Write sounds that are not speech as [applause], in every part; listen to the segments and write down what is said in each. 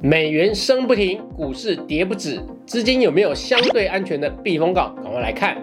美元升不停，股市跌不止，资金有没有相对安全的避风港？赶快来看。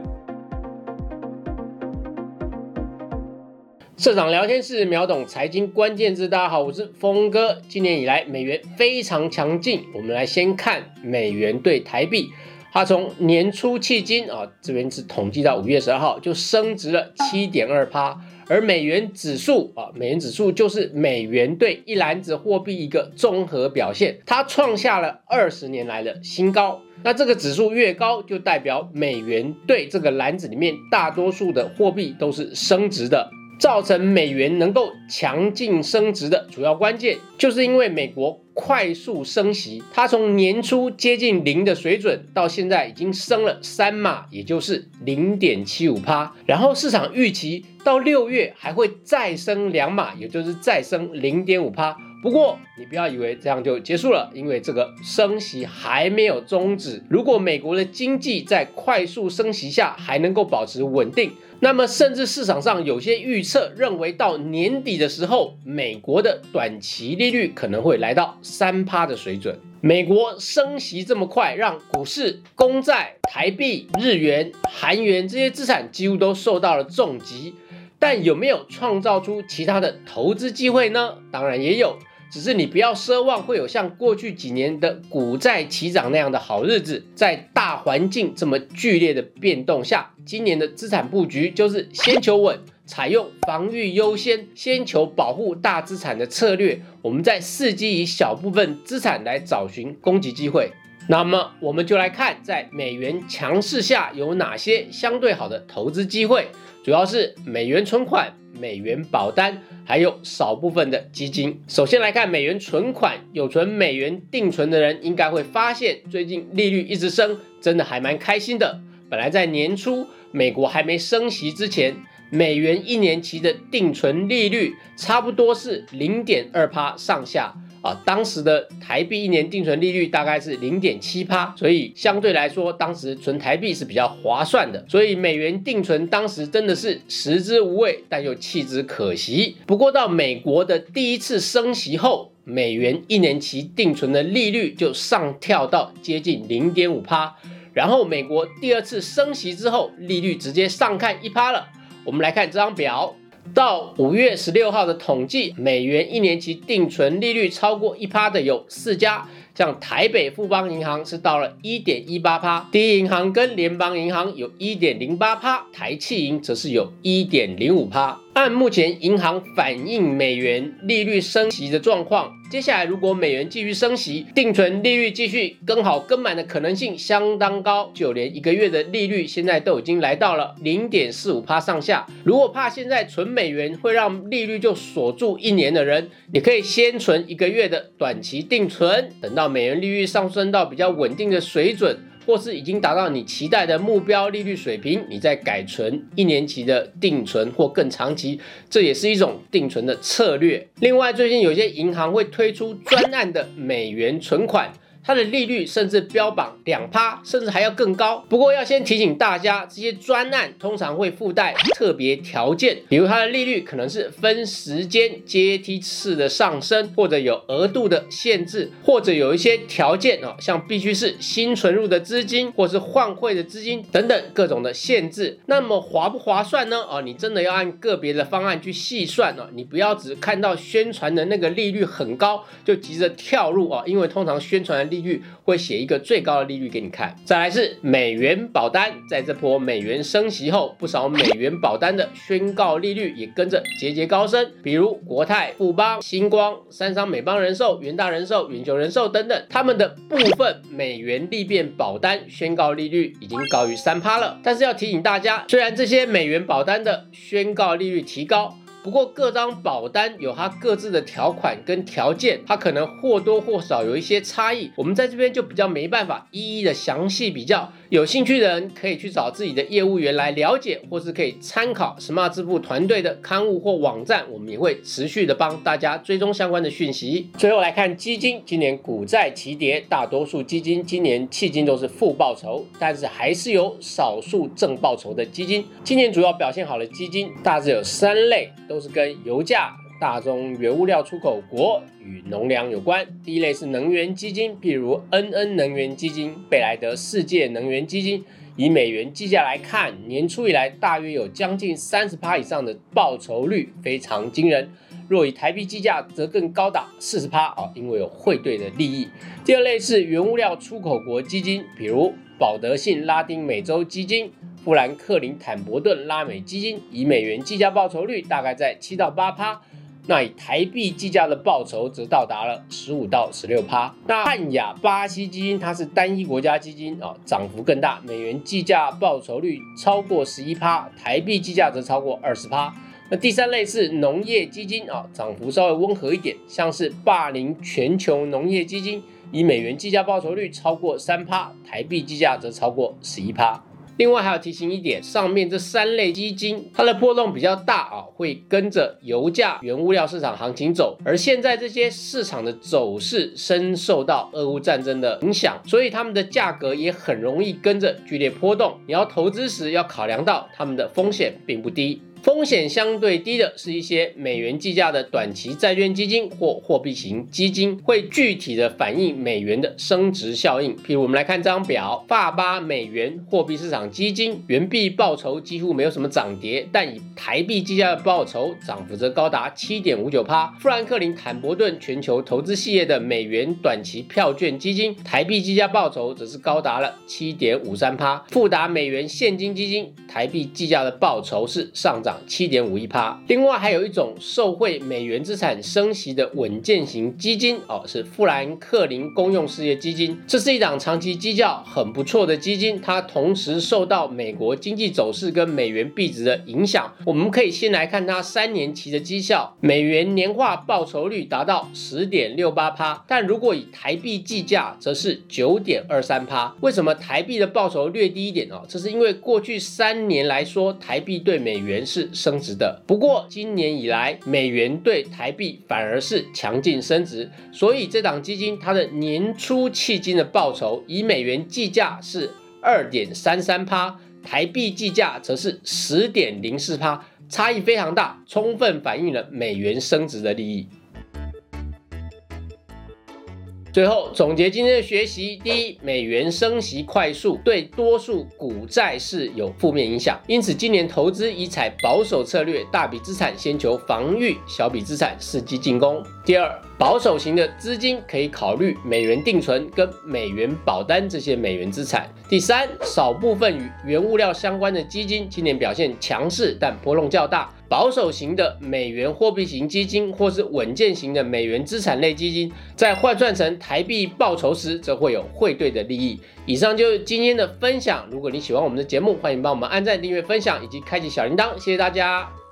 社长聊天室秒懂财经关键字，大家好，我是峰哥。今年以来美元非常强劲，我们来先看美元对台币，它从年初迄今啊，这边是统计到五月十二号就升值了七点二趴。而美元指数啊，美元指数就是美元对一篮子货币一个综合表现，它创下了二十年来的新高。那这个指数越高，就代表美元对这个篮子里面大多数的货币都是升值的。造成美元能够强劲升值的主要关键，就是因为美国快速升息，它从年初接近零的水准，到现在已经升了三码，也就是零点七五趴。然后市场预期到六月还会再升两码，也就是再升零点五趴。不过你不要以为这样就结束了，因为这个升息还没有终止。如果美国的经济在快速升息下还能够保持稳定，那么甚至市场上有些预测认为，到年底的时候，美国的短期利率可能会来到三趴的水准。美国升息这么快，让股市、公债、台币、日元、韩元这些资产几乎都受到了重击。但有没有创造出其他的投资机会呢？当然也有。只是你不要奢望会有像过去几年的股债齐涨那样的好日子，在大环境这么剧烈的变动下，今年的资产布局就是先求稳，采用防御优先、先求保护大资产的策略。我们在伺机以小部分资产来找寻攻击机会。那么我们就来看，在美元强势下有哪些相对好的投资机会，主要是美元存款。美元保单，还有少部分的基金。首先来看美元存款，有存美元定存的人应该会发现，最近利率一直升，真的还蛮开心的。本来在年初美国还没升息之前，美元一年期的定存利率差不多是零点二趴上下。啊，当时的台币一年定存利率大概是零点七趴，所以相对来说，当时存台币是比较划算的。所以美元定存当时真的是食之无味，但又弃之可惜。不过到美国的第一次升息后，美元一年期定存的利率就上跳到接近零点五趴，然后美国第二次升息之后，利率直接上看一趴了。我们来看这张表。到五月十六号的统计，美元一年期定存利率超过一趴的有四家，像台北富邦银行是到了一点一八趴，第一银行跟联邦银行有一点零八趴，台气银则是有一点零五趴。按目前银行反映美元利率升息的状况，接下来如果美元继续升息，定存利率继续跟好跟满的可能性相当高。就连一个月的利率现在都已经来到了零点四五趴上下。如果怕现在存美元会让利率就锁住一年的人，你可以先存一个月的短期定存，等到美元利率上升到比较稳定的水准。或是已经达到你期待的目标利率水平，你再改存一年期的定存或更长期，这也是一种定存的策略。另外，最近有些银行会推出专案的美元存款。它的利率甚至标榜两趴，甚至还要更高。不过要先提醒大家，这些专案通常会附带特别条件，比如它的利率可能是分时间阶梯式的上升，或者有额度的限制，或者有一些条件哦，像必须是新存入的资金，或是换汇的资金等等各种的限制。那么划不划算呢？哦，你真的要按个别的方案去细算哦，你不要只看到宣传的那个利率很高就急着跳入哦，因为通常宣传的利率会写一个最高的利率给你看。再来是美元保单，在这波美元升息后，不少美元保单的宣告利率也跟着节节高升。比如国泰、富邦、星光、三商、美邦人寿、元大人寿、远球人寿等等，他们的部分美元利变保单宣告利率已经高于三趴了。但是要提醒大家，虽然这些美元保单的宣告利率提高。不过各张保单有它各自的条款跟条件，它可能或多或少有一些差异。我们在这边就比较没办法一一的详细比较。有兴趣的人可以去找自己的业务员来了解，或是可以参考 [laughs] Smart 支付团队的刊物或网站，我们也会持续的帮大家追踪相关的讯息。最后来看基金，今年股债齐跌，大多数基金今年迄今都是负报酬，但是还是有少数正报酬的基金。今年主要表现好的基金大致有三类，都都是跟油价。大宗原物料出口国与农粮有关。第一类是能源基金，譬如 NN 能源基金、贝莱德世界能源基金。以美元计价来看，年初以来大约有将近三十趴以上的报酬率，非常惊人。若以台币计价，则更高达四十趴啊，因为有汇兑的利益。第二类是原物料出口国基金，比如保德信拉丁美洲基金、富兰克林坦博顿拉美基金，以美元计价报酬率大概在七到八趴。那以台币计价的报酬则到达了十五到十六趴。那汉雅巴西基金它是单一国家基金啊，涨幅更大，美元计价报酬率超过十一趴，台币计价则超过二十趴。那第三类是农业基金啊，涨幅稍微温和一点，像是霸凌全球农业基金，以美元计价报酬率超过三趴，台币计价则超过十一趴。另外还要提醒一点，上面这三类基金，它的波动比较大啊，会跟着油价、原物料市场行情走。而现在这些市场的走势深受到俄乌战争的影响，所以它们的价格也很容易跟着剧烈波动。你要投资时要考量到它们的风险并不低。风险相对低的是一些美元计价的短期债券基金或货币型基金，会具体的反映美元的升值效应。譬如我们来看这张表，发巴美元货币市场基金原币报酬几乎没有什么涨跌，但以台币计价的报酬涨幅则高达七点五九趴。富兰克林坦博顿全球投资系列的美元短期票券基金台币计价报酬则是高达了七点五三趴。富达美元现金基金台币计价的报酬是上涨。七点五一趴。另外还有一种受惠美元资产升息的稳健型基金哦，是富兰克林公用事业基金。这是一档长期绩效很不错的基金，它同时受到美国经济走势跟美元币值的影响。我们可以先来看它三年期的绩效，美元年化报酬率达到十点六八趴，但如果以台币计价，则是九点二三趴。为什么台币的报酬略低一点哦？这是因为过去三年来说，台币对美元是。升值的，不过今年以来，美元对台币反而是强劲升值，所以这档基金它的年初迄今的报酬以美元计价是二点三三趴，台币计价则是十点零四趴，差异非常大，充分反映了美元升值的利益。最后总结今天的学习：第一，美元升息快速，对多数股债市有负面影响，因此今年投资宜采保守策略，大笔资产先求防御，小笔资产伺机进攻。第二，保守型的资金可以考虑美元定存跟美元保单这些美元资产。第三，少部分与原物料相关的基金今年表现强势，但波动较大。保守型的美元货币型基金，或是稳健型的美元资产类基金，在换算成台币报酬时，则会有汇兑的利益。以上就是今天的分享。如果你喜欢我们的节目，欢迎帮我们按赞、订阅、分享以及开启小铃铛。谢谢大家。